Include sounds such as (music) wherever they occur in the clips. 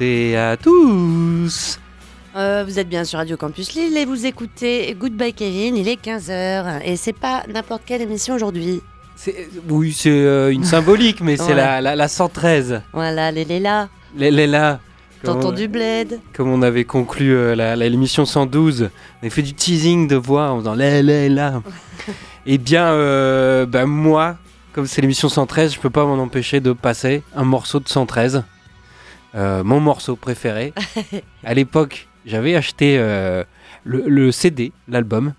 À toutes et à tous. Euh, vous êtes bien sur Radio Campus Lille et vous écoutez Goodbye Kevin, il est 15h et c'est pas n'importe quelle émission aujourd'hui. C'est- Oui, c'est euh, une symbolique, mais c'est Ouais. la, la, la 113. Voilà, les Léla, Les, tonton on- du bled. comme on avait conclu euh, la- l'émission 112, on avait fait du teasing de voix en faisant les, là. (laughs) Eh bien, bah, moi, comme c'est l'émission 113, je peux pas m'en empêcher de passer un morceau de 113. Euh, mon morceau préféré. (laughs) à l'époque, j'avais acheté euh, le, le CD, l'album,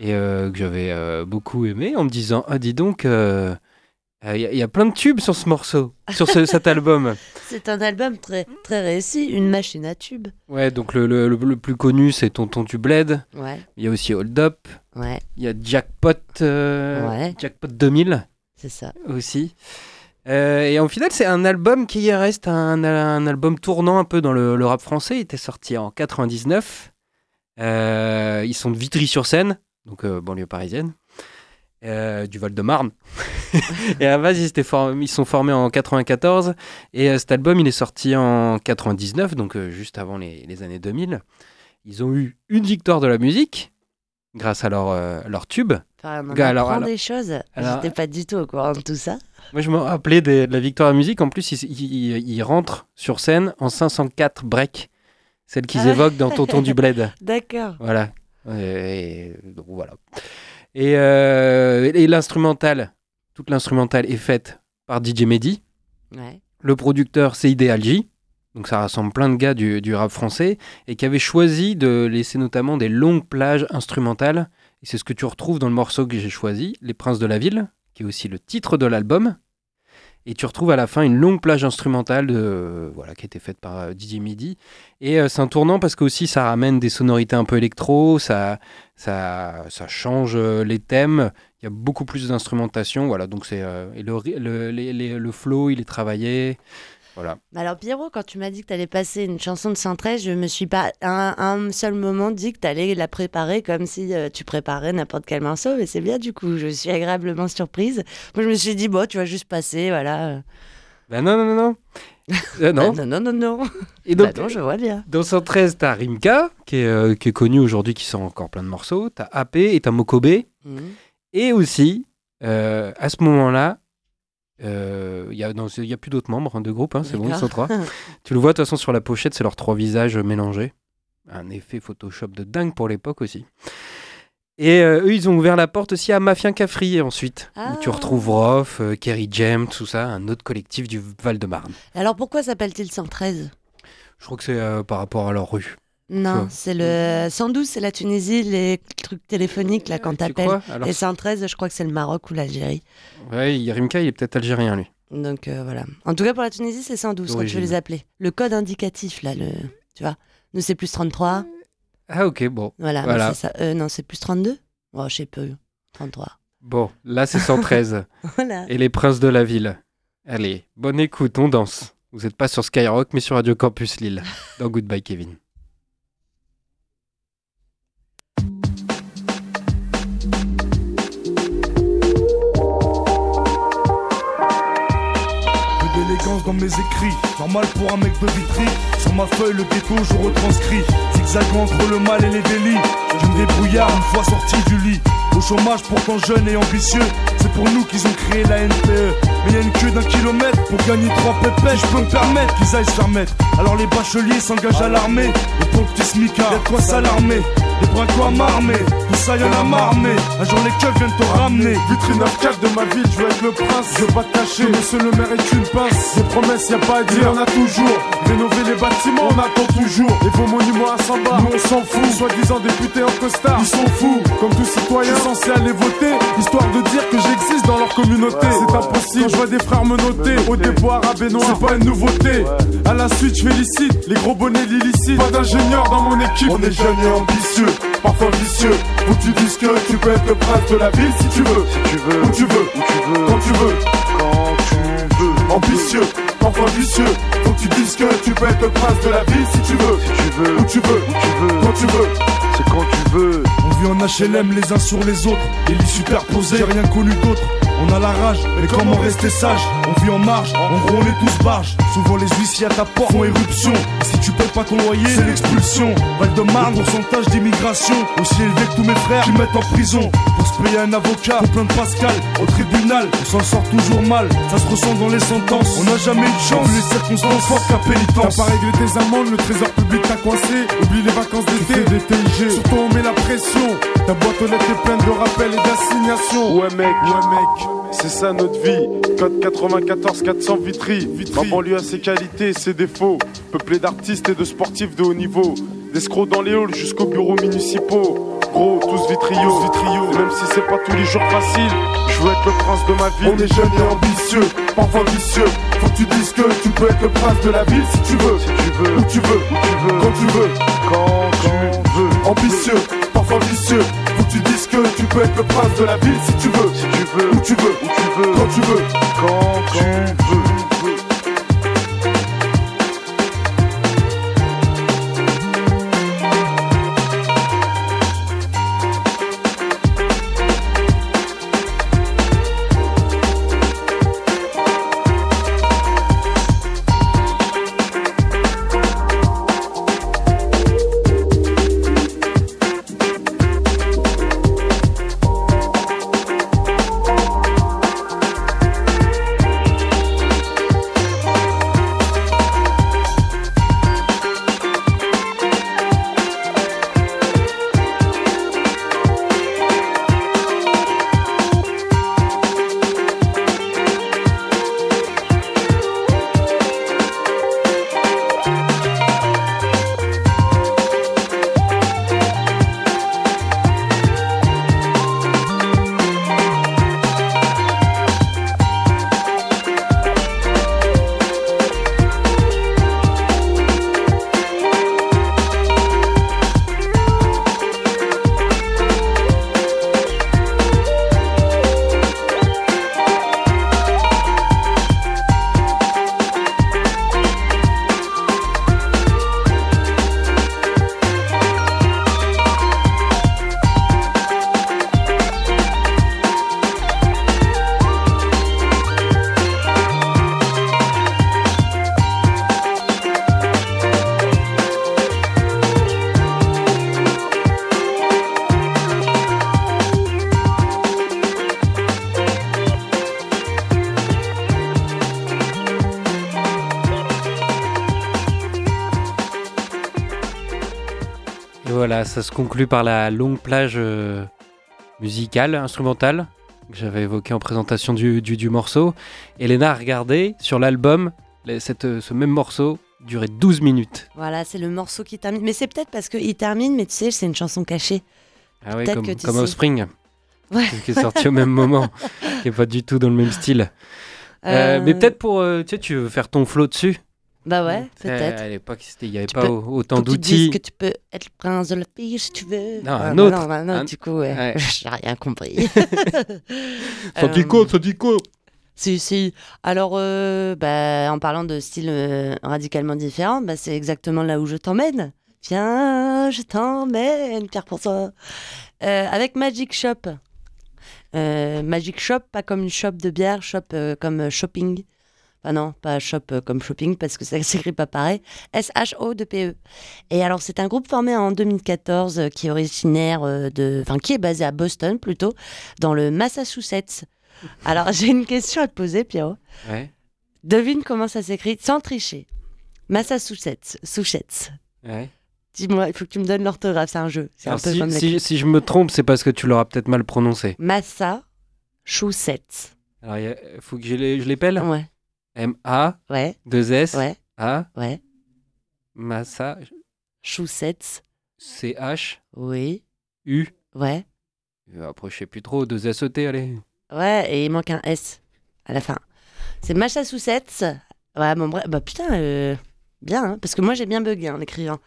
et euh, que j'avais beaucoup aimé en me disant Ah, dis donc, il y, a- y a plein de tubes sur ce morceau, sur ce- cet (laughs) album. C'est un album très, très réussi, une machine à tube. Ouais, donc le, le- plus connu, c'est Tonton du Bled. Ouais, Il y a aussi Hold Up. ouais, Il y a Jackpot, Ouais. Jackpot 2000 c'est ça. aussi. Euh, et en final, c'est un album qui reste un, un album tournant un peu dans le, le rap français. Il était sorti en 99. Euh, ils sont de Vitry-sur-Seine, donc euh, banlieue parisienne, du Val-de-Marne. (laughs) et à base, ils, ils sont formés en 94. Et cet album, il est sorti en 99, donc juste avant les, les années 2000. Ils ont eu une victoire de la musique grâce à leur, leur tube. Enfin, on en apprend alors- alors- des choses. J'étais pas du tout au courant de tout ça. Moi, je me rappelais des- de la victoire à la musique. En plus, ils, ils- ils rentrent sur scène en 504 break, celle qu'ils Ah évoquent dans Tonton du Bled. (laughs) D'accord. Voilà. Et, donc, voilà. Et, euh, et l'instrumental, toute l'instrumentale est faite par DJ Mehdi. Ouais. Le producteur, c'est Ideal J. Donc ça rassemble plein de gars du, du rap français et qui avait choisi de laisser notamment des longues plages instrumentales. Et c'est ce que tu retrouves dans le morceau que j'ai choisi, Les Princes de la Ville, qui est aussi le titre de l'album. Et tu retrouves à la fin une longue plage instrumentale de, voilà, qui a été faite par euh, DJ Midi. Et euh, c'est un tournant parce que aussi ça ramène des sonorités un peu électro, ça, ça, ça change euh, les thèmes. Il y a beaucoup plus d'instrumentation. Voilà, euh, et le, le, les- les- le flow, il est travaillé. Voilà. Alors Pierrot, quand tu m'as dit que tu allais passer une chanson de 113, je me suis pas un, un seul moment dit que tu allais la préparer comme si euh, tu préparais n'importe quel morceau, mais c'est bien du coup, je suis agréablement surprise. Moi je me suis dit, bon, tu vas juste passer, voilà. Ben non, non, non, non. Euh, non. (laughs) Ah, non, non, non, non. Et donc, Bah non, je vois bien. dans 113, t'as Rimka, qui est, euh, qui est connu aujourd'hui, qui sort encore plein de morceaux. T'as AP et t'as Mokobe. Mhm. Et aussi, euh, à ce moment-là, euh, il y a plus d'autres membres hein, de groupe, hein, c'est bon, ils sont trois. (laughs) tu le vois de toute façon sur la pochette, c'est leurs trois visages mélangés. Un effet Photoshop de dingue pour l'époque aussi. Et euh, eux, ils ont ouvert la porte aussi à Mafia Cafri ensuite, où tu Ah. retrouves Roth, euh, Kerry James, tout ça, un autre collectif du Val-de-Marne. Alors pourquoi s'appelle-t-il 113 Je crois que c'est euh, par rapport à leur rue. Non, c'est le 112, c'est la Tunisie, les trucs téléphoniques là quand Tu t'appelles. Alors, Et 113, je crois que c'est le Maroc ou l'Algérie. Ouais, Rimka, il est peut-être algérien, lui. Donc euh, voilà. En tout cas pour la Tunisie, c'est 112 quand tu veux D'origine. les appeler. Le code indicatif là, le, tu vois. Nous c'est plus 33. Ah, ok, bon. Voilà, Voilà. ça. Euh, non, c'est plus 32 Oh, je sais peu. 33. Bon, là, c'est 113. (laughs) Voilà. et les princes de la ville. Allez, bonne écoute, on danse. Vous n'êtes pas sur Skyrock, mais sur Radio Campus Lille. Dans Goodbye, Kevin. D'élégance dans mes écrits, normal pour un mec de vitry. Sur ma feuille, le ghetto, je retranscris. Zigzagant entre le mal et les délits. Jeune débrouillard, une fois sorti du lit. Au chômage, pourtant jeune et ambitieux. C'est pour nous qu'ils ont créé la NPE. Mais y a une queue d'un kilomètre pour gagner trois pépettes. Je peux me permettre qu'ils aillent se faire mettre. Alors les bacheliers s'engagent à l'armée. Et pour le petit smicard, y'a de quoi s'alarmer. Les brincos à m'armer, tout ça y'en a marmé. Un jour les keufs viennent te ramener. Vitrine 9 de ma ville, je veux être le prince. Je veux pas cacher, monsieur le maire est une pince. Des promesses, y a pas à dire, on a toujours. Rénover les bâtiments, on attend toujours. Et vos monuments à 100 bars, nous on s'en fout. Soi-disant députés en costard, ils sont fous. Comme tout citoyen, censé aller voter. Histoire de dire que j'existe dans leur communauté. C'est impossible, je vois des frères me noter. Au arabe et noir, c'est pas une nouveauté. À la suite, je félicite les gros bonnets l'illicite. Pas d'ingénieur dans mon équipe. On est jeunes et ambitieux, parfois vicieux. Faut que tu dises que tu peux être le prince de la ville si tu veux. Si tu veux, où tu veux, où tu veux, quand tu veux, quand tu veux. Ambitieux, parfois vicieux. Faut que tu dises que tu peux être le prince de la ville si tu veux. Si tu veux, où tu veux, où tu veux, quand tu veux. C'est quand tu veux. En HLM les uns sur les autres, les lits superposés. Rien connu d'autre. On a la rage, mais comment rester sage? On vit en marge, en gros on est tous barges. Souvent les huissiers à ta porte font éruption. Et si tu pas ton loyer, c'est l'expulsion. Val de Marne, pourcentage d'immigration. Aussi élevé que tous mes frères qui mettent en prison. Pour se payer un avocat, pour plein de Pascal. Au tribunal, on s'en sort toujours mal. Ça se ressent dans les sentences. On n'a jamais eu de chance, les circonstances fortes qu'à pénitence. T'as pas réglé tes amendes, le trésor public t'a coincé. Oublie les vacances d'été, des TIG. Surtout on met la pression. Ta boîte aux lettres est pleine de rappels et d'assignations. Ouais mec, Ouais mec, c'est ça notre vie. Code 94 400 Vitry. Ma banlieue a ses qualités et ses défauts. Peuplé d'artistes et de sportifs de haut niveau. D'escrocs dans les halls jusqu'aux bureaux municipaux. Gros, tous vitriaux. Vitrio. Et même si c'est pas tous les jours facile, je veux être le prince de ma ville. On est jeunes et ambitieux, parfois vicieux. Faut que tu dises que tu peux être le prince de la ville si tu veux. Si tu veux, Où tu veux, où tu veux, quand tu veux. quand tu veux. Ambitieux, vicieux. Faut que tu dises que tu peux être le prince de la ville si tu veux. Si tu veux, Où tu veux, où tu veux, quand tu veux. quand tu veux. Ça se conclut par la longue plage euh, musicale, instrumentale, que j'avais évoquée en présentation du, du, du morceau. Elena a regardé sur l'album, euh, ce même morceau durait 12 minutes. Voilà, c'est le morceau qui termine. Mais c'est peut-être parce qu'il termine, mais tu sais, c'est une chanson cachée. Ah Peut-être comme, que comme. Offspring, Ouais. qui est sorti au même moment, qui est pas du tout dans le même style. (laughs) Euh, mais peut-être pour, tu sais, tu veux faire ton flow dessus. Bah ouais, Euh, peut-être. À l'époque, il n'y avait Tu pas peux- autant d'outils. que tu peux être le prince de la ville si tu veux. Non, Ouais, un bah autre. non, bah non, Un- du coup, ouais. Ouais. (laughs) J'ai rien compris. (laughs) (laughs) Ça dit Euh, quoi, ça dit quoi Si, si. Alors, euh, bah, en parlant de style euh, radicalement différent, bah, c'est exactement là où je t'emmène. Viens, je t'emmène, Pierre pour toi. Euh, avec Magic Shop. Euh, Magic Shop, pas comme une shop de bière, shop euh, comme euh, shopping. Enfin non, pas shop euh, comme shopping parce que ça (laughs) s'écrit pas pareil. S-H-O de P-E. Et alors, c'est un groupe formé en 2014 euh, qui est originaire euh, de. Enfin, qui est basé à Boston plutôt, dans le Massachusetts. Alors, (laughs) j'ai une question à te poser, Pierrot. Ouais. Devine comment ça s'écrit sans tricher. Massachusetts. Souchetts. ouais. Dis-moi, il faut que tu me donnes l'orthographe, c'est un jeu. C'est un Alors, peu si, comme la- si, si je me trompe, c'est parce que tu l'auras peut-être mal prononcé. Massachusetts. Alors, il faut que je l'épelle Ouais, M-A, ouais, 2-S, ouais, A, ouais. Massa, Choussetts. C-H, Oui, U. ouais. Euh, Après, je sais plus trop, 2-S-E-T, allez. Ouais, et il manque un S à la fin. C'est Massachusetts. Ouais, bon, bref. Bah putain, euh, bien, hein, parce que moi j'ai bien bugué en écrivant.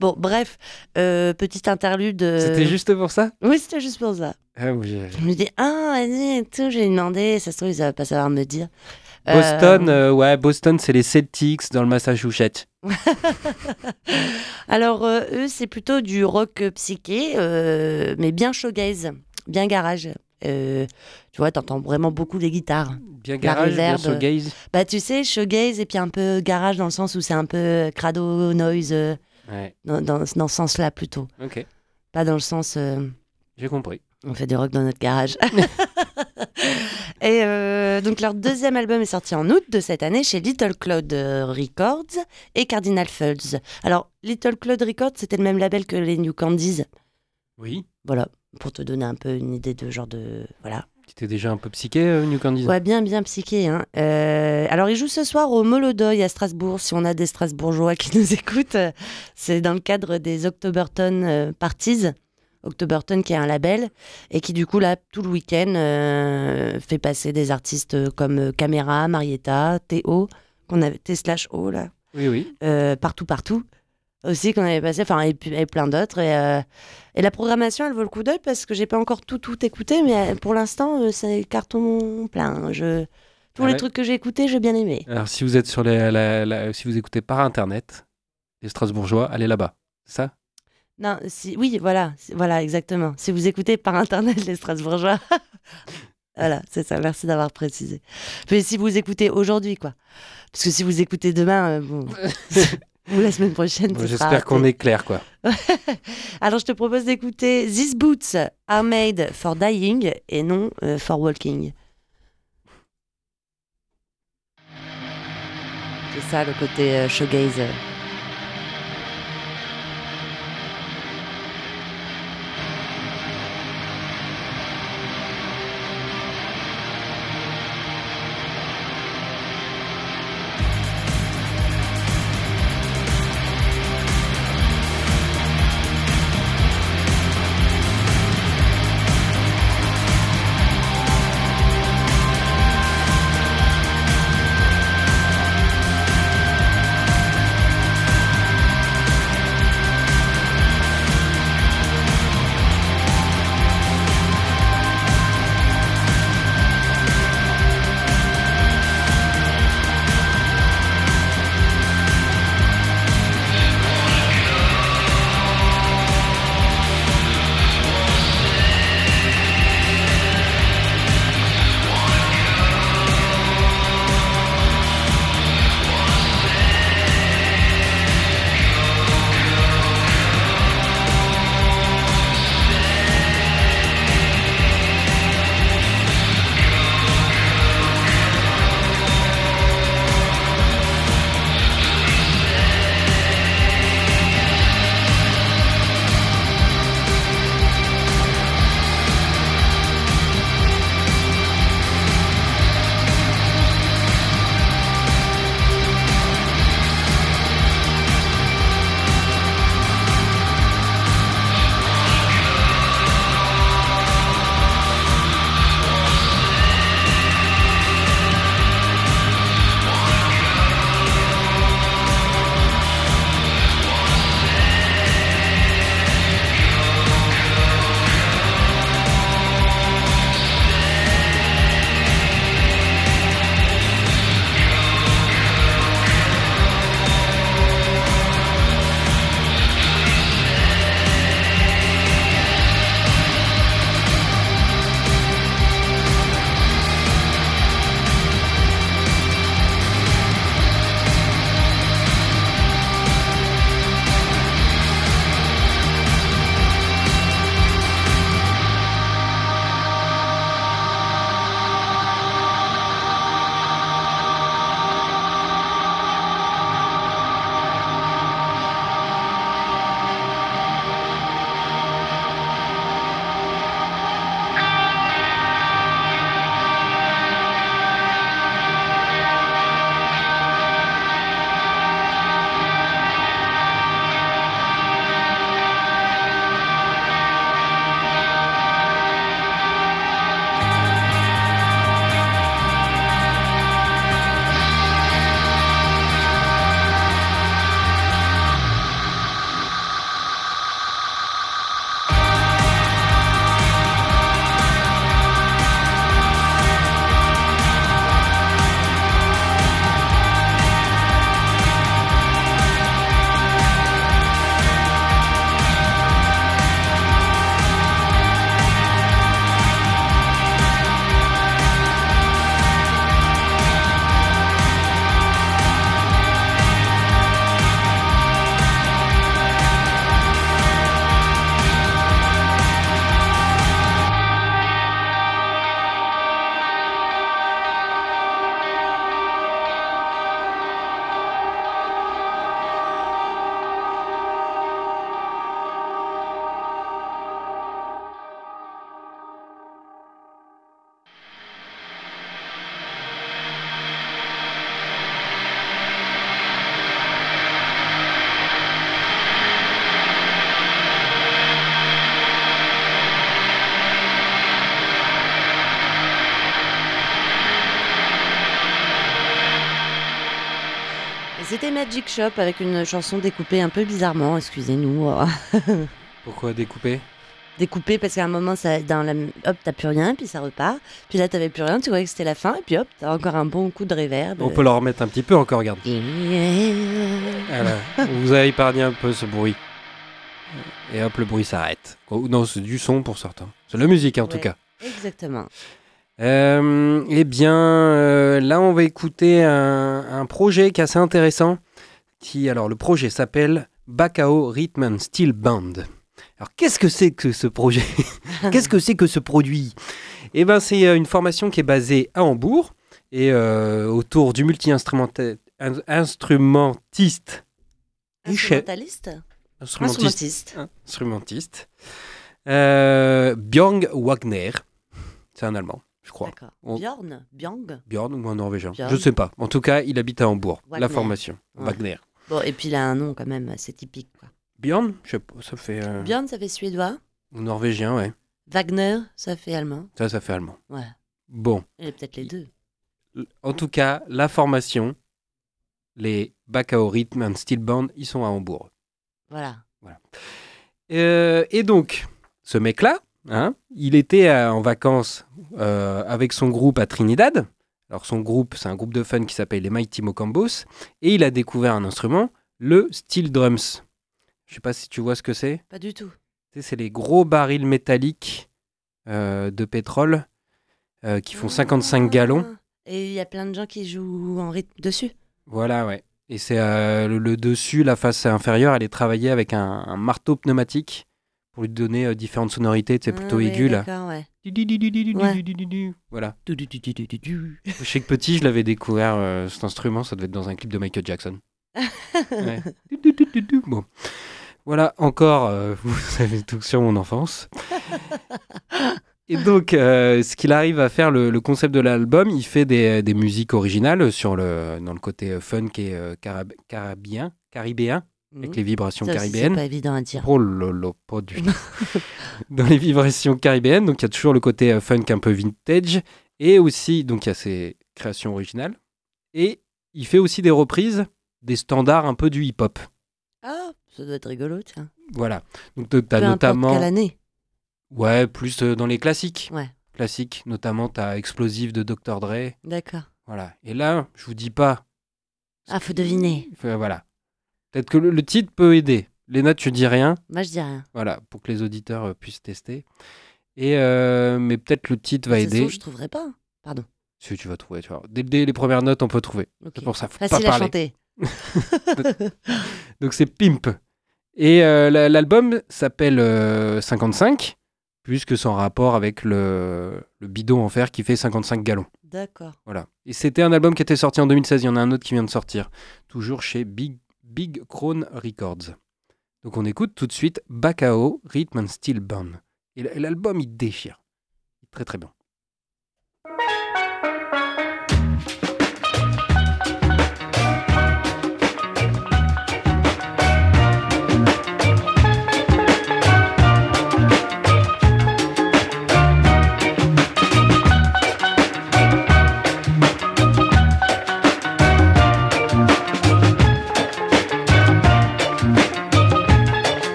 Bon, bref, euh, petite interlude. euh, C'était juste pour ça? Oui, c'était juste pour ça. Ah oui, Je me dis, ah, vas-y, et tout, j'ai demandé, ça se trouve, ils ne pas savoir me dire. Euh, Boston, euh, ouais, Boston, c'est les Celtics dans le Massachusetts. (laughs) Alors, euh, eux, c'est plutôt du rock euh, psyché, euh, mais bien showgaze, bien garage. Euh, tu vois, t'entends vraiment beaucoup les guitares. Bien garage, bien reverb. gaze. Bah, tu sais, shoegaze et puis un peu garage dans le sens où c'est un peu crado noise, euh, Ouais, dans, dans, dans ce sens-là plutôt. ok, Pas dans le sens. euh, j'ai compris. on fait du rock dans notre garage. (laughs) (laughs) et euh, donc leur deuxième album est sorti en août de cette année chez Little Cloud euh, Records et Cardinal Fulls. Alors Little Cloud Records c'était le même label que les New Candies. Oui, Voilà, pour te donner un peu une idée de genre de voilà. tu étais déjà un peu psyché, euh, New Candies? Ouais, bien bien psyché. Hein. Euh, alors ils jouent ce soir au Molodoy à Strasbourg. Si on a des Strasbourgeois qui (laughs) nous écoutent, c'est dans le cadre des Octoberton Parties. Octoberton qui est un label et qui du coup là tout le week-end euh, fait passer des artistes comme euh, Camera, Marietta, Théo, qu'on avait T slash O là, Oui, oui. euh, partout partout aussi qu'on avait passé, enfin et, et plein d'autres et, euh, et la programmation elle vaut le coup d'œil parce que j'ai pas encore tout tout écouté mais pour l'instant c'est carton plein. Je tous Ah les trucs que j'ai écoutés j'ai bien aimé. Alors, si vous êtes sur les, la- la- si vous écoutez par internet, les Strasbourgeois, allez là-bas. Ça? Non, si, oui, voilà, si- voilà, exactement. Si vous écoutez par internet les Strasbourgeois, (laughs) voilà, c'est ça. Merci d'avoir précisé. Mais si vous écoutez aujourd'hui, quoi, parce que si vous écoutez demain, euh, bon, (laughs) ou la semaine prochaine, sera J'espère qu'on est clair, quoi. (laughs) Alors, je te propose d'écouter These Boots are made for dying et non euh, for walking. C'est ça le côté euh, shoegaze. Magic Shop avec une chanson découpée un peu bizarrement, excusez-nous. (laughs) Pourquoi découper? Découpée parce qu'à un moment, ça, dans la, hop, t'as plus rien, puis ça repart. Puis là, t'avais plus rien, tu voyais que c'était la fin, et puis hop, t'as encore un bon coup de réverb. On peut leur remettre un petit peu encore, regarde. Voilà. On vous a épargné un peu ce bruit. Et hop, le bruit s'arrête. Oh, non, c'est du son pour certains. C'est la musique en tout cas. Exactement. Euh, eh bien, euh, là, on va écouter un, un projet qui est assez intéressant. Qui, alors, le projet s'appelle Bacao Rhythm and Steel Band. Alors, qu'est-ce que c'est que ce projet? Qu'est-ce que c'est que ce produit? Eh ben, c'est euh, une formation qui est basée à Hambourg et euh, autour du multi-instrumentiste Instrumentaliste? Instrumentiste, Instrumentiste. euh, Björn Wagner. C'est un Allemand, je crois. On- Bjorn Bjorn Björn ou un Norvégien? Björn. Je sais pas. En tout cas, il habite à Hambourg. La formation. Ouais. Wagner. Bon, et puis il a un nom quand même assez typique. Quoi. Björn Je sais pas. Ça fait. euh, Bjorn, ça fait suédois. ou Norvégien, ouais. Wagner, ça fait allemand. Ça, ça fait allemand. Ouais. Bon. Et peut-être les deux. En tout cas, la formation, les Bacao Rhythm and Steel Band, ils sont à Hambourg. Voilà. Euh, et donc, ce mec-là, hein, il était euh, en vacances euh, avec son groupe à Trinidad. Alors, son groupe, c'est un groupe de fun qui s'appelle les Mighty Mocambos. Et il a découvert un instrument, le steel drums. Je sais pas si tu vois ce que c'est. Pas du tout. C'est les gros barils métalliques euh, de pétrole euh, qui font 55 gallons. Ah. Et il y a plein de gens qui jouent en rythme dessus. Voilà, ouais. Et c'est euh, le, le dessus, la face inférieure, elle est travaillée avec un, un marteau pneumatique pour lui donner différentes sonorités. C'est plutôt Ah ouais, aigu, là. D'accord, ouais. Voilà. Je sais que petit, je l'avais découvert, euh, cet instrument, ça devait être dans un clip de Michael Jackson. (laughs) Ouais. Bon. Voilà, encore, euh, (laughs) vous savez tout sur mon enfance. (laughs) Et donc, euh, ce qu'il arrive à faire, le, le concept de l'album, il fait des, des musiques originales sur le, dans le côté funk et euh, carab- carabien, caribéen, avec Mhm. les vibrations Ça caribéennes. C'est pas évident à dire. Oh lolo, pas du tout. (laughs) Dans les vibrations caribéennes, donc il y a toujours le côté euh, funk un peu vintage, et aussi, donc il y a ses créations originales, et il fait aussi des reprises des standards un peu du hip-hop. Ah, ça doit être rigolo, tiens. Voilà. Donc tu as notamment... année. Ouais, plus euh, dans les classiques. Ouais. Classiques, notamment tu as Explosive de Dr. Dre. D'accord. Voilà. Et là, je vous dis pas... Ah, faut deviner. Voilà. Peut-être que le, le titre peut aider. Léna, tu dis rien. Moi, je dis rien. Voilà, pour que les auditeurs euh, puissent tester. Et euh, mais peut-être le titre va De toute façon, aider. je trouverai pas. Pardon. Si tu vas trouver, tu vois. Dès, dès les premières notes, on peut trouver. C'est pour ça, faut Facile pas à chanter. (laughs) Donc c'est Pimp. Et euh, la- l'album s'appelle euh, 55, puisque c'est en rapport avec le, le bidon en fer qui fait 55 gallons. D'accord. Voilà. Et c'était un album qui était sorti en 2016. Il y en a un autre qui vient de sortir, toujours chez Big, Big Crown Records. Donc on écoute tout de suite Bacao Rhythm and Steel Band. Et l'album, il déchire. Très très bien.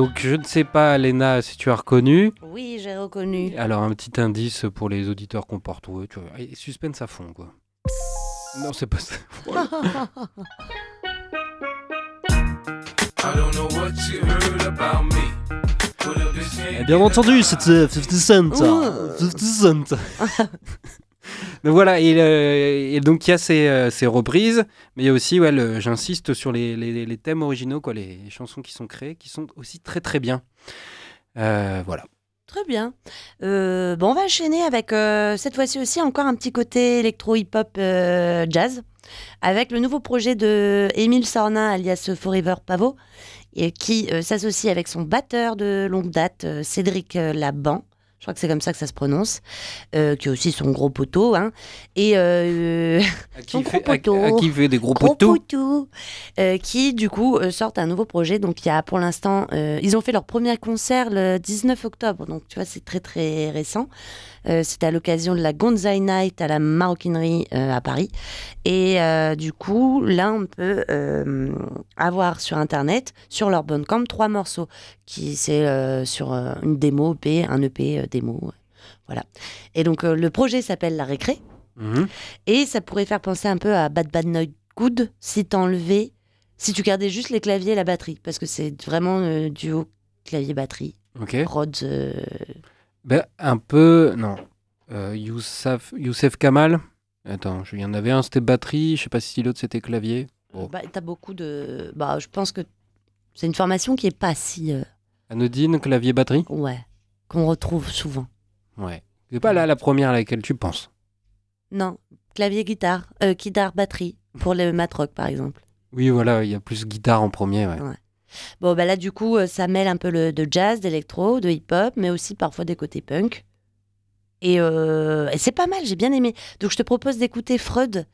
Donc je ne sais pas, Léna, si tu as reconnu. Oui, j'ai reconnu. Alors un petit indice pour les auditeurs qu'on porte. Ouais, tu vois. Et suspense à fond, quoi. Non, c'est pas ça. (laughs) Et bien entendu, c'était 50 Cent. Ouh. 50 Cent. (laughs) (laughs) Donc voilà, euh, et donc il y a ces, euh, ces reprises, mais il y a aussi, ouais, j'insiste sur les, thèmes originaux, quoi, les chansons qui sont créées, qui sont aussi très très bien. Euh, voilà. Très bien. Bon, on va enchaîner avec cette fois-ci aussi encore un petit côté électro-hip-hop jazz, avec le nouveau projet de Émile Sornin, alias Forever Pavot, qui s'associe avec son batteur de longue date, Cédric Laban. Je crois que c'est comme ça que ça se prononce, euh, qui est aussi son gros poteau. Hein. Et euh, À qui, Son fait, gros poteau. à qui fait des gros, Gros poteaux euh, qui du coup sortent un nouveau projet. Donc il y a pour l'instant, ils ont fait leur premier concert le 19 octobre, donc tu vois c'est très très récent. Euh, C'était à l'occasion de la Gonzai Night à la maroquinerie euh, à Paris. Et euh, du coup, là on peut euh, avoir sur internet, sur leur Bandcamp, trois morceaux qui c'est sur une démo EP, un EP démo. Voilà. Et donc le projet s'appelle La Récré. Mhm. Et ça pourrait faire penser un peu à Bad Bad Night Good si t'enlevais, si tu gardais juste les claviers et la batterie. Parce que c'est vraiment euh, duo clavier-batterie. Ok. Rhodes. euh, Ben, un peu. Non. Euh, Youssef, Youssef Kamal. Attends, il y en avait un, c'était batterie. Je sais pas si l'autre c'était clavier. Bon. bah, T'as beaucoup de. Bah, je pense que c'est une formation qui est pas si. euh, Anodine, clavier, batterie? ouais. Qu'on retrouve souvent. Ouais. C'est pas là la première à laquelle tu penses. Non. Clavier-guitare. Euh, guitare-batterie. Pour le matrock, par exemple. Oui, voilà, il y a plus guitare en premier. Ouais. Bon, bah là, du coup, euh, ça mêle un peu le, de jazz, d'électro, de hip-hop, mais aussi parfois des côtés punk. Et, euh, et c'est pas mal, j'ai bien aimé. Donc, je te propose d'écouter Freud,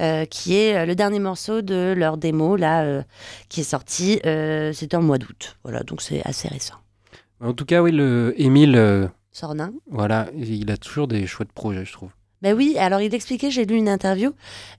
euh, qui est le dernier morceau de leur démo, là, euh, qui est sorti. C'était en mois d'août. Voilà, donc c'est assez récent. En tout cas, oui, le Émile, Sornin. voilà, il a toujours des chouettes projets, je trouve. Ben oui, alors il expliquait, j'ai lu une interview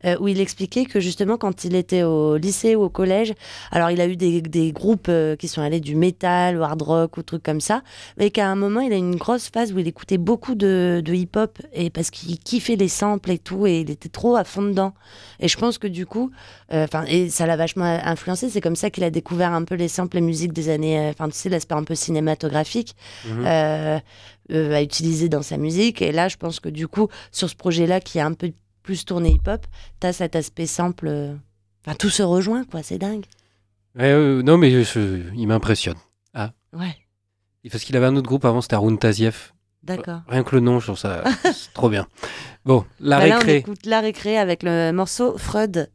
euh, où il expliquait que justement quand il était au lycée ou au collège, alors il a eu des, des groupes euh, qui sont allés du métal, au hard rock ou trucs comme ça, mais qu'à un moment il a eu une grosse phase où il écoutait beaucoup de, de hip-hop et parce qu'il kiffait les samples et tout et il était trop à fond dedans. Et je pense que du coup, euh, et ça l'a vachement influencé. C'est comme ça qu'il a découvert un peu les samples, les musiques des années, enfin tu sais l'aspect un peu cinématographique Mhm. Euh, à utiliser dans sa musique. Et là, je pense que du coup, sur ce projet-là, qui est un peu plus tourné hip-hop, t'as cet aspect simple. euh, Enfin, tout se rejoint, quoi. C'est dingue. Ouais, euh, non, mais je- il m'impressionne. Ouais, Et Parce qu'il avait un autre groupe avant, c'était Arun Taziev. d'accord. Rien que le nom, je trouve ça trop bien. (laughs) Bon, la Bah là, on récré. écoute la récré avec le morceau Freud.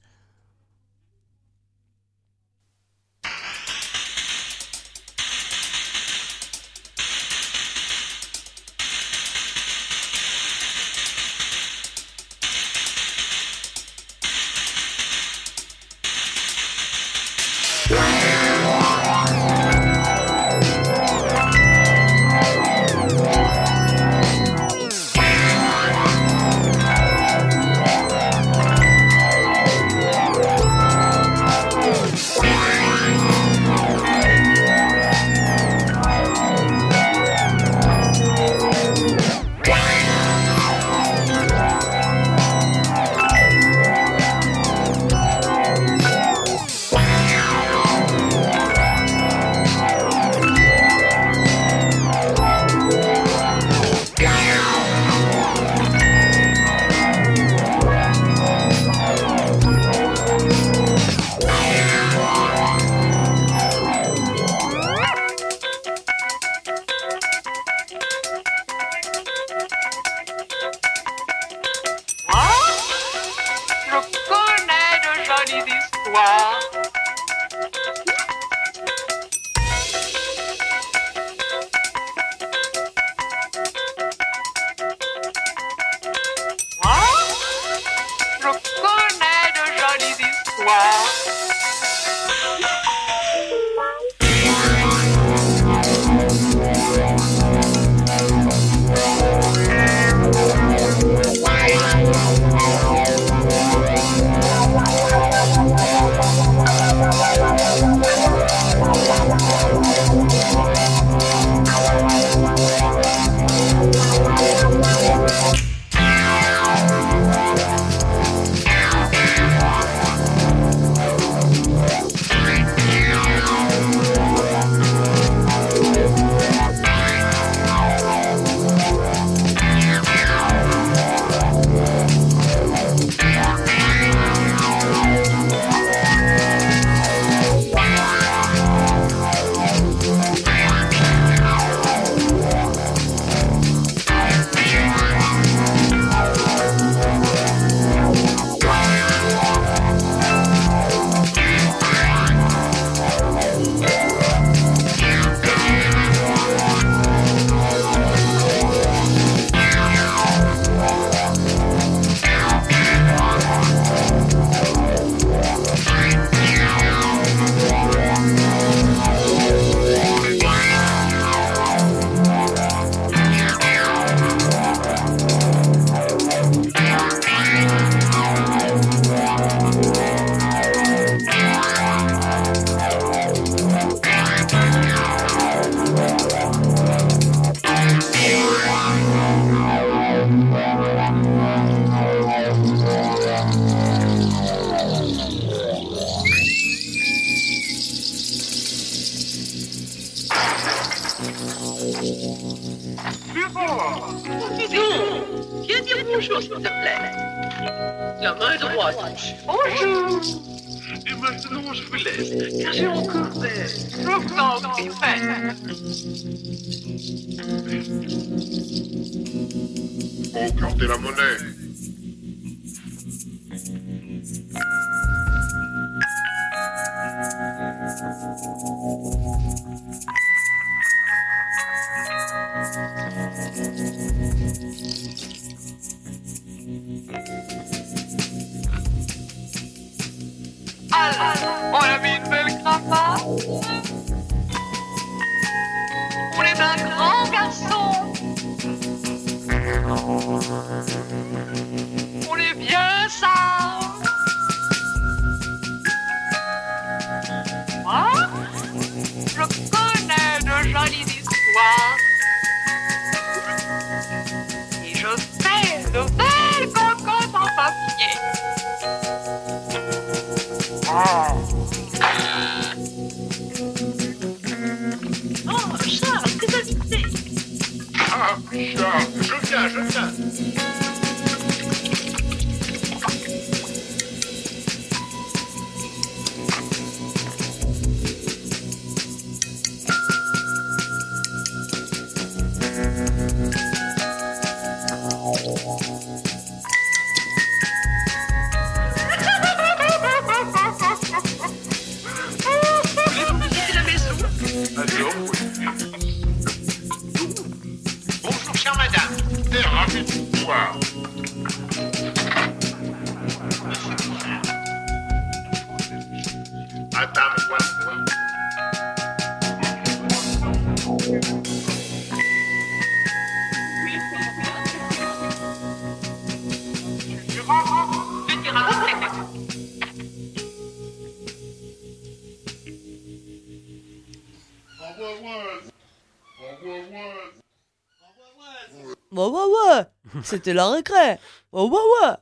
C'était la récré. Ouais, ouais, ouais.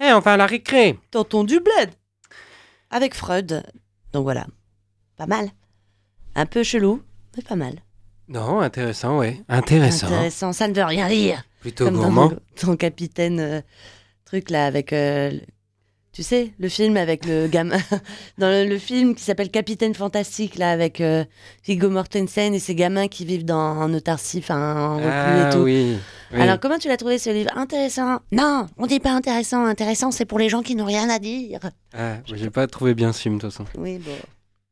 Eh, enfin, la récré Tonton du bled. Avec Freud. Donc voilà. Pas mal. Un peu chelou, mais pas mal. Non, intéressant, ouais. Intéressant. Intéressant, ça ne veut rien dire. Plutôt Comme gourmand. dans ton capitaine euh, truc là avec euh, tu sais le film avec le gamin (laughs) dans le, le film qui s'appelle Capitaine Fantastique là avec euh, Viggo Mortensen et ses gamins qui vivent dans en autarcie enfin en Ah et tout. oui. oui. Alors comment tu l'as trouvé ce livre? Intéressant Non, on dit pas intéressant, intéressant c'est pour les gens qui n'ont rien à dire. Ah, j'ai pas trouvé bien ce film, de toute façon. Oui, bon.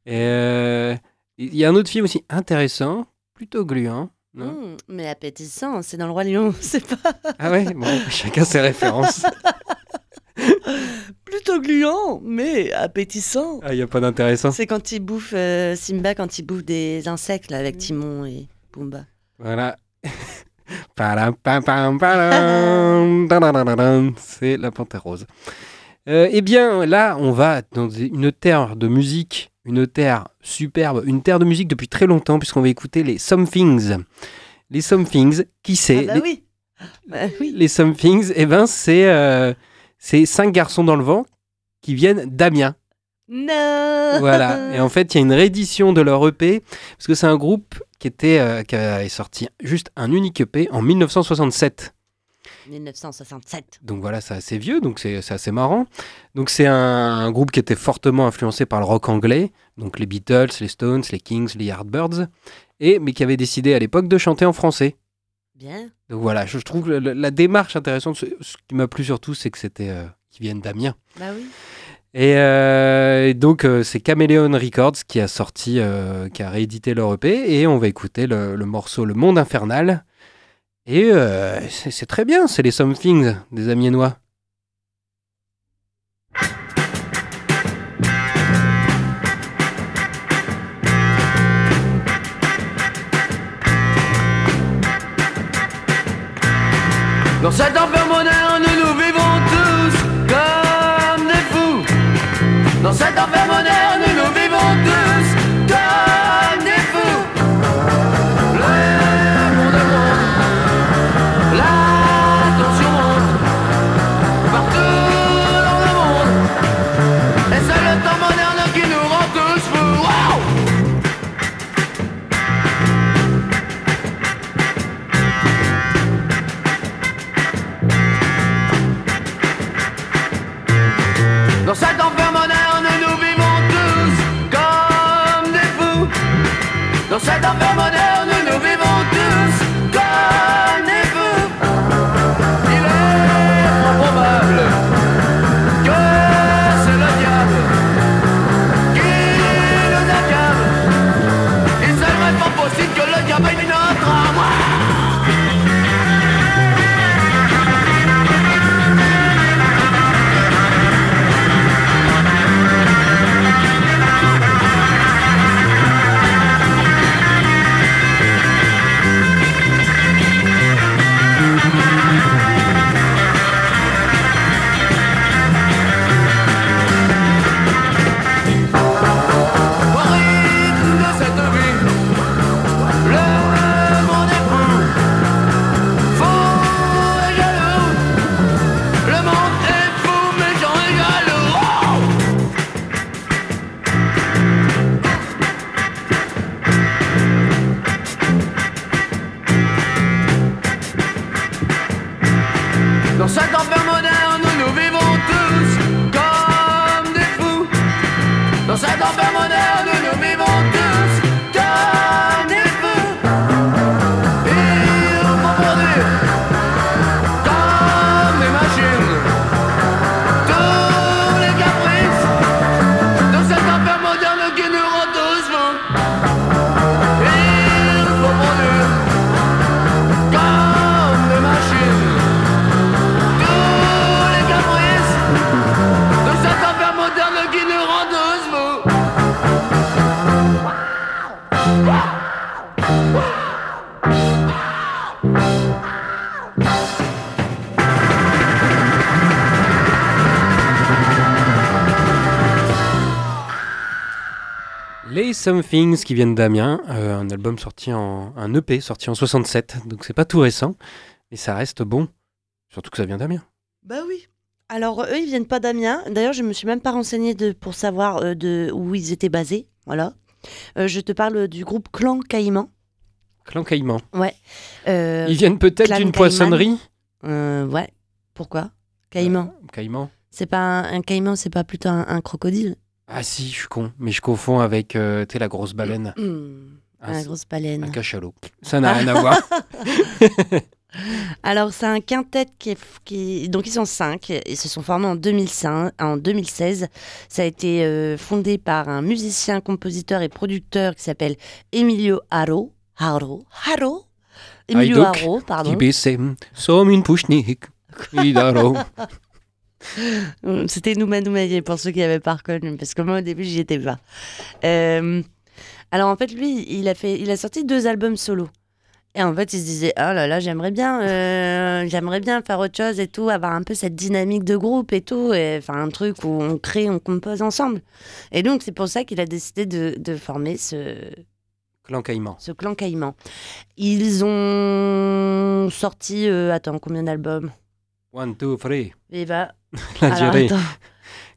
Euh, il y a un autre film aussi intéressant, plutôt gluant. Non? Hmm, mais appétissant, c'est dans le roi lion, (laughs) c'est pas Ah ouais, bon, (laughs) chacun ses références. (laughs) plutôt gluant, mais appétissant. Ah, il n'y a pas d'intéressant. C'est quand il bouffe euh, Simba quand il bouffe des insectes là avec Timon et Pumba. Voilà. C'est la panthère rose. Euh, eh bien, là, on va dans une terre de musique, une terre superbe, une terre de musique depuis très longtemps, puisqu'on va écouter les Somethings. Les Somethings, qui c'est? Ah bah les, oui. (gasps) Bah oui. les Somethings, eh ben, c'est euh, c'est cinq garçons dans le vent qui viennent d'Amiens. Non. Voilà. Et en fait, il y a une réédition de leur EP, parce que c'est un groupe qui, était, euh, qui avait sorti juste un unique EP en 1967. 1967. Donc voilà, c'est assez vieux, donc c'est c'est assez marrant. Donc c'est un, un groupe qui était fortement influencé par le rock anglais, donc les Beatles, les Stones, les Kings, les Yardbirds, et, mais qui avait décidé à l'époque de chanter en français. Bien. Donc voilà, je, je trouve la, la démarche intéressante. Ce, ce qui m'a plu surtout, c'est que c'était euh, qu'ils viennent d'Amiens. Bah oui. Et, euh, et donc, euh, c'est Chameleon Records qui a sorti, euh, qui a réédité leur EP. Et on va écouter le, le morceau Le Monde Infernal. Et c'est c'est très bien, c'est les Somethings des Amiénois. Dans cet enfer moderne, Say Somethings qui viennent d'Amiens, euh, un album sorti en un EP sorti en 67, donc c'est pas tout récent, mais ça reste bon, surtout que ça vient d'Amiens. Bah oui. Alors eux, ils viennent pas d'Amiens. D'ailleurs, je me suis même pas renseignée de, pour savoir euh, de où ils étaient basés. Voilà. Euh, je te parle du groupe Clan Caïman. Clan Caïman. Ouais. Ils viennent peut-être d'une poissonnerie ouais. Pourquoi? Caïman. Caïman. C'est pas un, un caïman, c'est pas plutôt un, un crocodile? Ah si, je suis con, mais je confonds avec euh, tu sais, la grosse baleine, Hmm, un, la grosse baleine. un cachalot. Ça n'a rien à voir. (laughs) (laughs) Alors, c'est un quintet qui est. Qui... Donc, ils sont cinq. Ils se sont formés en, 2005, en 2016. Ça a été euh, fondé par un musicien, compositeur et producteur qui s'appelle Emilio Haro. Haro Haro? Emilio Haro, pardon. (laughs) C'était Nouma Noumaye pour ceux qui n'avaient pas reconnu, parce que moi au début j'y étais pas. Euh, alors en fait lui, il a fait, il a sorti deux albums solo. Et en fait il se disait oh là là j'aimerais bien, euh, j'aimerais bien faire autre chose et tout, avoir un peu cette dynamique de groupe et tout, et, un truc où on crée, on compose ensemble. Et donc c'est pour ça qu'il a décidé de, de former ce, Clan Caïman. ce clan Caïman. Ils ont sorti, euh, attends combien d'albums? One, two, three. Il (laughs) va. La Alors, durée. attends.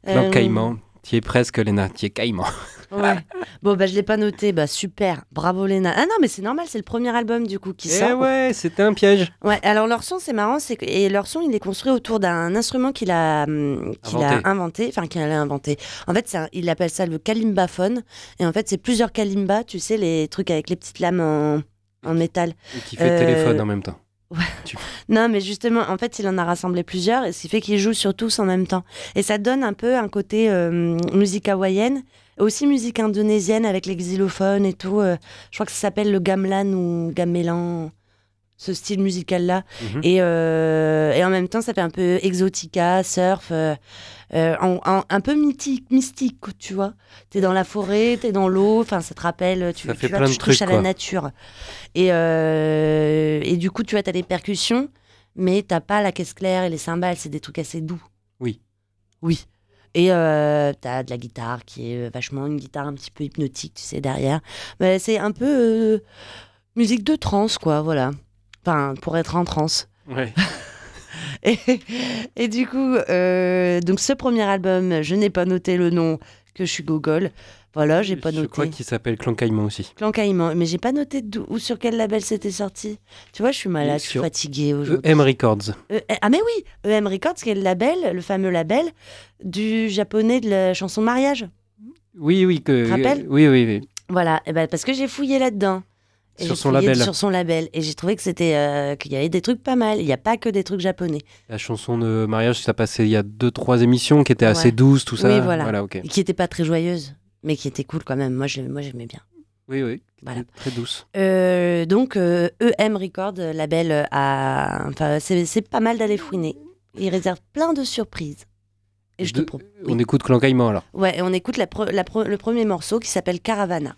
Clan Euh, Caïman. Tu es presque, Léna. Tu es Caïman. (laughs) Ouais. Bon, bah, je l'ai pas noté. Bah, super. Bravo, Léna. Ah non, mais c'est normal, c'est le premier album, du coup, qui Eh sort. ouais, c'était un piège. Ouais, alors leur son, c'est marrant. c'est Et leur son, il est construit autour d'un instrument qu'il a, hum, qu'il a Inventé. Enfin, qu'il a inventé. En fait, un- il appelle ça le kalimbaphone. Et en fait, c'est plusieurs kalimbas, tu sais, les trucs avec les petites lames en, en métal. Et qui fait Euh, téléphone en même temps. (laughs) Non, mais justement, en fait, il en a rassemblé plusieurs, et ce qui fait qu'ils jouent sur tous en même temps. Et ça donne un peu un côté euh, musique hawaïenne, aussi musique indonésienne avec les xylophones et tout. euh, je crois que ça s'appelle le gamelan ou gamelan, ce style musical-là. Mhm. Et, euh, et en même temps, ça fait un peu exotica, surf, euh, euh, un peu mythique, mystique, tu vois. T'es dans la forêt, t'es dans l'eau, enfin, ça te rappelle, tu, Ça tu fait vois, plein tu de touches trucs, à la nature. Et, euh, et du coup, tu vois, t'as des percussions, mais t'as pas la caisse claire et les cymbales, c'est des trucs assez doux. Oui. Oui. Et euh, t'as de la guitare qui est vachement une guitare un petit peu hypnotique, tu sais, derrière. Mais c'est un peu euh, musique de trance, quoi, voilà. Enfin, pour être en transe. Ouais. (laughs) Et, et du coup, euh, donc ce premier album, je n'ai pas noté le nom, que je suis gogol. Voilà, j'ai pas Je crois noté. qu'il s'appelle Clan Caïman aussi. Clan Caïman, mais j'ai pas noté ou sur quel label c'était sorti. Tu vois, je suis malade, je suis fatiguée aujourd'hui. EM Records. E- ah mais oui, EM Records, qui est le label, le fameux label du japonais de la chanson de mariage. Oui, oui. Que, te rappelles? Oui, oui, oui. Voilà, et ben parce que j'ai fouillé là-dedans. Et Sur son label. Sur son label. Et j'ai trouvé que c'était euh, qu'il y avait des trucs pas mal. Il n'y a pas que des trucs japonais. La chanson de mariage, ça passait il y a deux, trois émissions qui étaient assez Ouais. douces, tout ça. Oui, voilà. Et qui n'étaient pas très joyeuses, mais qui étaient cool quand même. Moi, moi j'aimais bien. Oui, oui. Voilà. Très douce. Euh, donc, euh, EM euh, label euh, à. Enfin, c'est c'est pas mal d'aller fouiner. Il réserve plein de surprises. Et je te propose. On écoute Clan Caïman alors. Ouais, et on écoute la la le premier morceau qui s'appelle. Caravana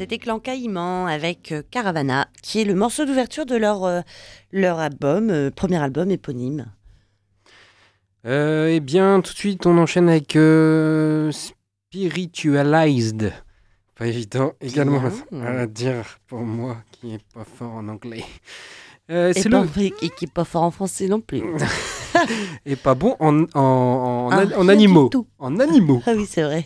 C'était Clan Caïman avec euh, Caravana, qui est le morceau d'ouverture de leur, euh, leur album, euh, premier album éponyme. Eh bien, tout de suite, on enchaîne avec euh, Spiritualized. Pas évident également Bien. (laughs) à dire pour moi qui est pas fort en anglais. Euh, Et, c'est pas- le... et qui n'est pas fort en français non plus. (laughs) et pas bon en, en, en, Ah, en animaux. En animaux. Ah oui, c'est vrai.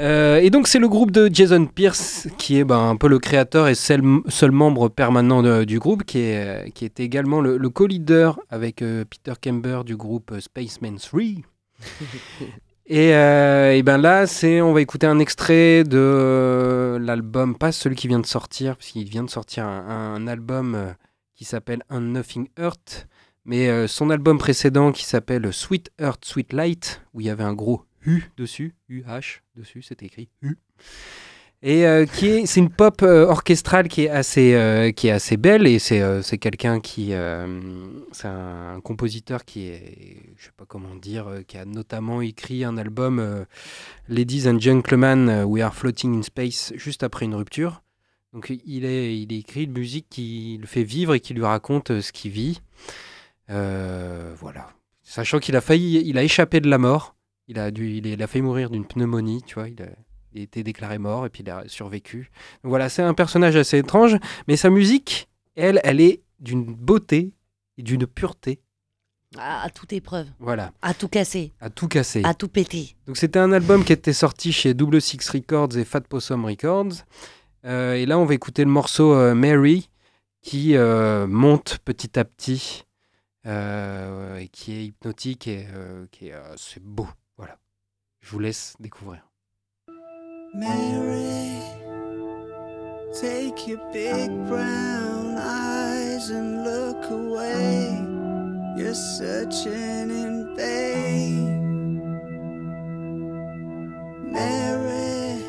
Euh, et donc c'est le groupe de Jason Pierce qui est ben, un peu le créateur et seul, seul membre permanent de- du groupe, qui est, qui est également le, le co-leader avec euh, Peter Kember du groupe euh, Spaceman 3. (laughs) et, euh, et ben là, c'est, on va écouter un extrait de l'album, pas celui qui vient de sortir, parce qu'il vient de sortir un, un album qui s'appelle Un Nothing Earth, mais son album précédent qui s'appelle Sweet Earth, Sweet Light, où il y avait un gros U dessus, UH dessus, c'était écrit U. Et euh, qui est, c'est une pop euh, orchestrale qui est assez, euh, qui est assez belle et c'est, c'est quelqu'un qui, c'est un, compositeur qui est, je sais pas comment dire, qui a notamment écrit un album Ladies and Gentlemen, We Are Floating in Space juste après une rupture. Donc il est, il écrit une musique qui le fait vivre et qui lui raconte ce qu'il vit. Voilà. Sachant qu'il a failli, il a échappé de la mort. Il a, dû, il, a failli mourir d'une pneumonie, tu vois. Il a, il a été déclaré mort et puis il a survécu. Donc voilà, c'est un personnage assez étrange, mais sa musique, elle, elle est d'une beauté et d'une pureté. À, à toute épreuve, Voilà, à tout casser, à tout casser. à tout péter. Donc c'était un album qui était sorti chez Double Six Records et Fat Possum Records. Euh, et là, on va écouter le morceau euh, Mary qui euh, monte petit à petit et qui est hypnotique et qui est c'est beau. Je vous laisse découvrir. Mary, take your big brown eyes and look away. You're searching in vain. Mary,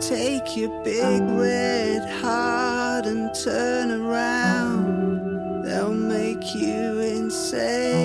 take your big red heart and turn around. They'll make you insane.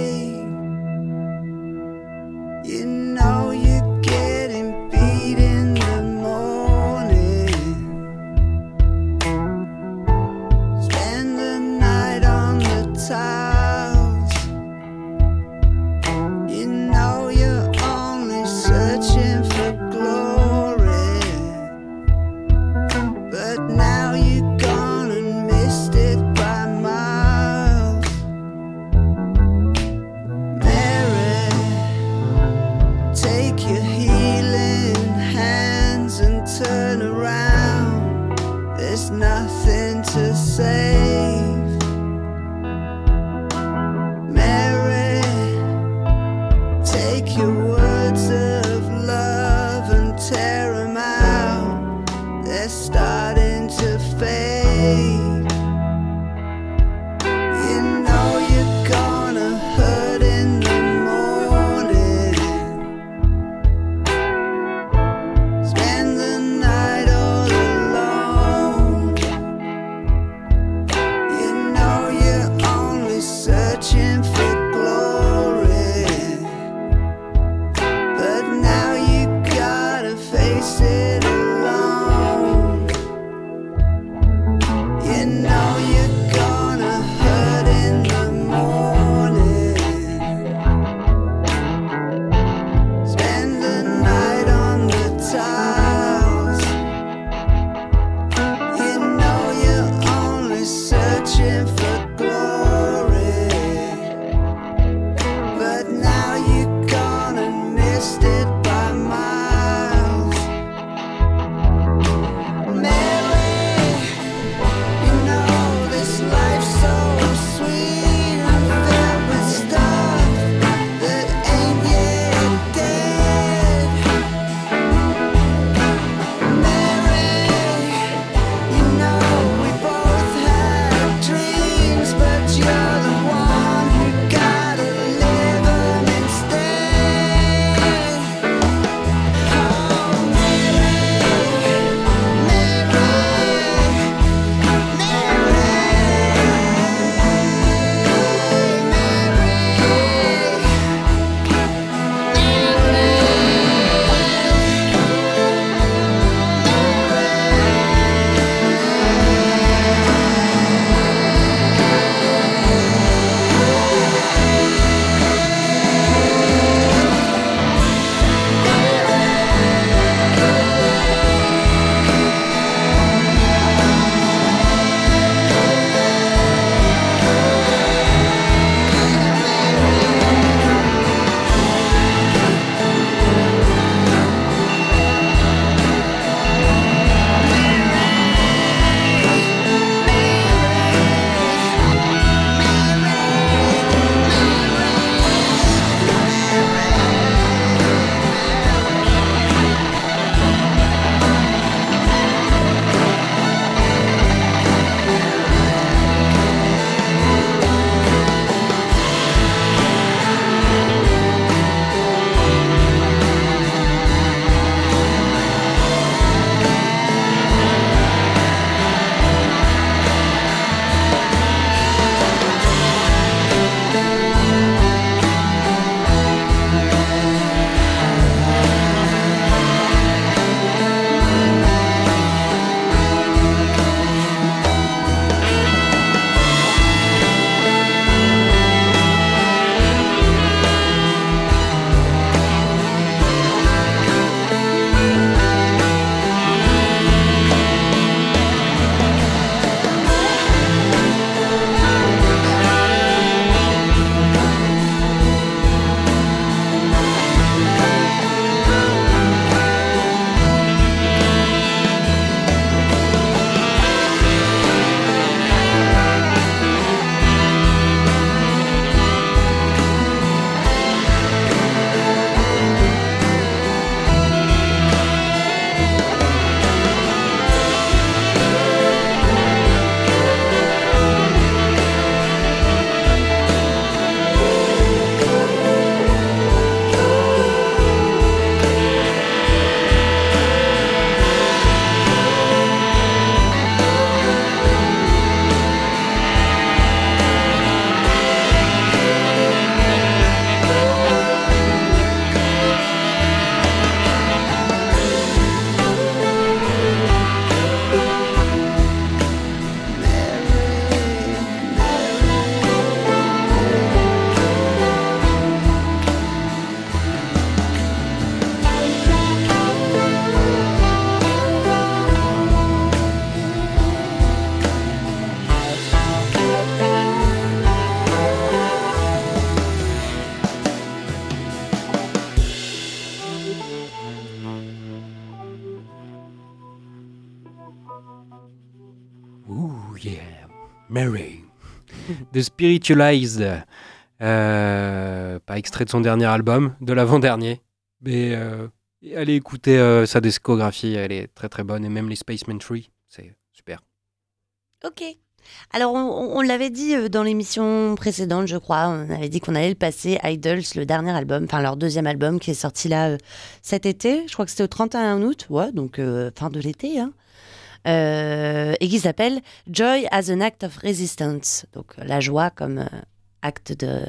Ooh, yeah, Mary, The Spiritualized, euh, pas extrait de son dernier album, de l'avant-dernier, mais euh, allez écouter euh, sa discographie, elle est très très bonne, et même les Spaceman Free, c'est super. Ok. Alors, on, l'avait dit euh, dans l'émission précédente, je crois. On avait dit qu'on allait le passer, Idols, le dernier album, enfin leur deuxième album qui est sorti là euh, cet été. Je crois que c'était au 31 août, ouais, donc euh, fin de l'été. Hein. Euh, et qui s'appelle Joy as an Act of Resistance. Donc, la joie comme acte de,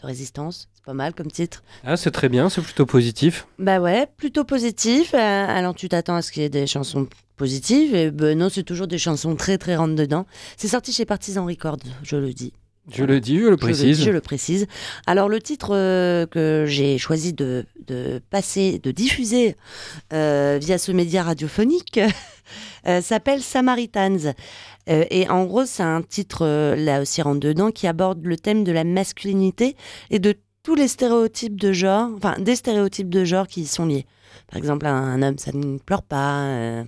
de résistance. C'est pas mal comme titre. Ah, c'est très bien, c'est plutôt positif. Bah ouais, plutôt positif. Euh, alors tu t'attends à ce qu'il y ait des chansons positives. Et ben non, c'est toujours des chansons très très rentre dedans. C'est sorti chez Partisan Records, je le dis. Je le dis, je le précise. Je le, précise. Alors le titre euh, que j'ai choisi de, de passer, de diffuser euh, via ce média radiophonique (laughs) euh, s'appelle Samaritans. Et en gros, c'est un titre, là aussi rentre dedans, qui aborde le thème de la masculinité et de tous les stéréotypes de genre, enfin des stéréotypes de genre qui y sont liés. Par exemple, un, un homme, ça ne pleure pas,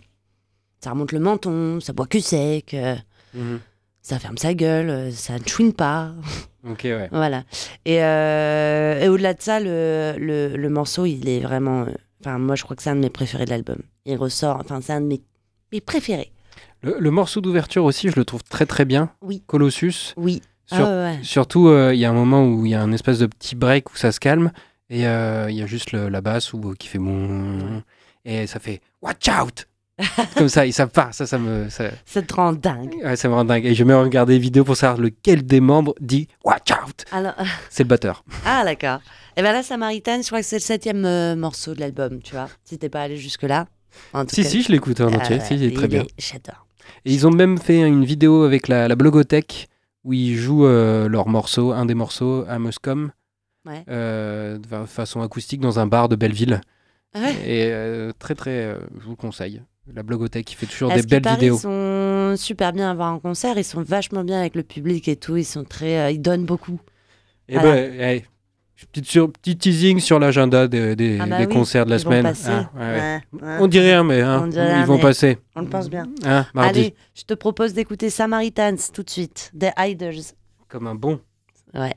ça remonte le menton, ça boit que sec, euh, Mhm. ça ferme sa gueule, euh, ça ne chouine pas. (laughs) Ok, ouais. Voilà. Et, euh, et au-delà de ça, le, le, le morceau, il est vraiment. Enfin, moi, je crois que c'est un de mes préférés de l'album. Il ressort. Enfin, c'est un de mes, mes préférés. Le, le morceau d'ouverture aussi, je le trouve très très bien. Oui. Colossus. Oui. Sur- Ah ouais, ouais. Surtout, euh, il y a un moment où il y a un espèce de petit break où ça se calme et euh, il y a juste le- la basse où, qui fait bon et ça fait watch out (laughs) comme ça et ça part ça ça me ça, Ça te rend dingue. ouais, ça me rend dingue et je vais même regarder les vidéos pour savoir lequel des membres dit watch out Alors, (laughs) c'est le batteur ah, d'accord. Et ben là, Samaritan, je crois que c'est le septième euh, morceau de l'album, tu vois. Si t'es pas allé jusque-là. Si cas, si je l'écoute en ah entier si, il est très bien J'adore. et ils ont même fait une vidéo avec la, la blogothèque où ils jouent euh, leur morceau un des morceaux à Ouais. euh, de fa- façon acoustique dans un bar de Belleville Ah ouais. Et euh, très très, euh, je vous le conseille. La blogothèque qui fait toujours À des belles paraît, vidéos. Ils sont super bien à voir en concert. Ils sont vachement bien avec le public et tout. Ils sont très. euh, ils donnent beaucoup. Et voilà. ben, hey, petite sur, petit teasing sur l'agenda des, des- Ah bah des oui, concerts de la vont semaine. Ah, ouais, ouais. Ouais, ouais. On dit rien, mais hein, On dit rien, ils vont mais passer. On le pense bien. Hein. Allez, je te propose d'écouter Samaritans tout de suite, The Idols. Comme un bon. Ouais.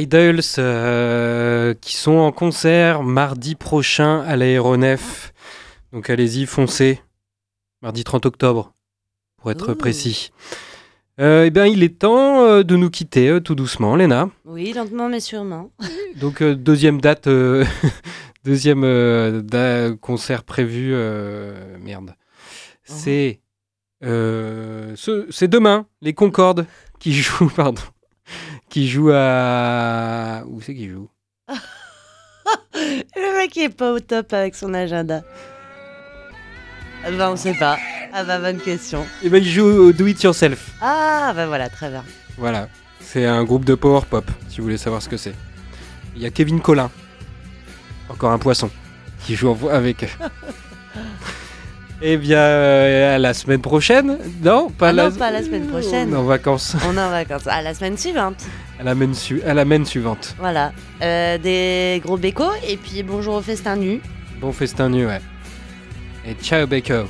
Idols euh, qui sont en concert mardi prochain à l'aéronef. Donc allez-y, foncez. Mardi 30 octobre, pour être Ouh. précis. Euh, eh bien, il est temps euh, de nous quitter euh, tout doucement, Léna. Oui, lentement mais sûrement. (laughs) Donc, deuxième date, (laughs) deuxième da- concert prévu. merde. C'est euh, ce- c'est demain, les Concordes qui (laughs) jouent, pardon, qui jouent à. Où c'est qu'ils jouent Le mec il est pas au top avec son agenda. Ah Bah on sait pas. Ah bah bonne question. Eh ben, ils jouent au Do It Yourself. Ah bah voilà, très bien. Voilà, c'est un groupe de power pop, si vous voulez savoir ce que c'est. Il y a Kevin Collin, encore un poisson, qui joue avec eux. (laughs) Eh bien, euh, à la semaine prochaine Non, pas, Ah la... non, pas la semaine prochaine. On est en vacances. On est en vacances. À la semaine suivante. À la main, su- à la main suivante. Voilà. Euh, des gros bécos et puis bonjour au festin nu. Bon festin nu, ouais. Et ciao, Beko.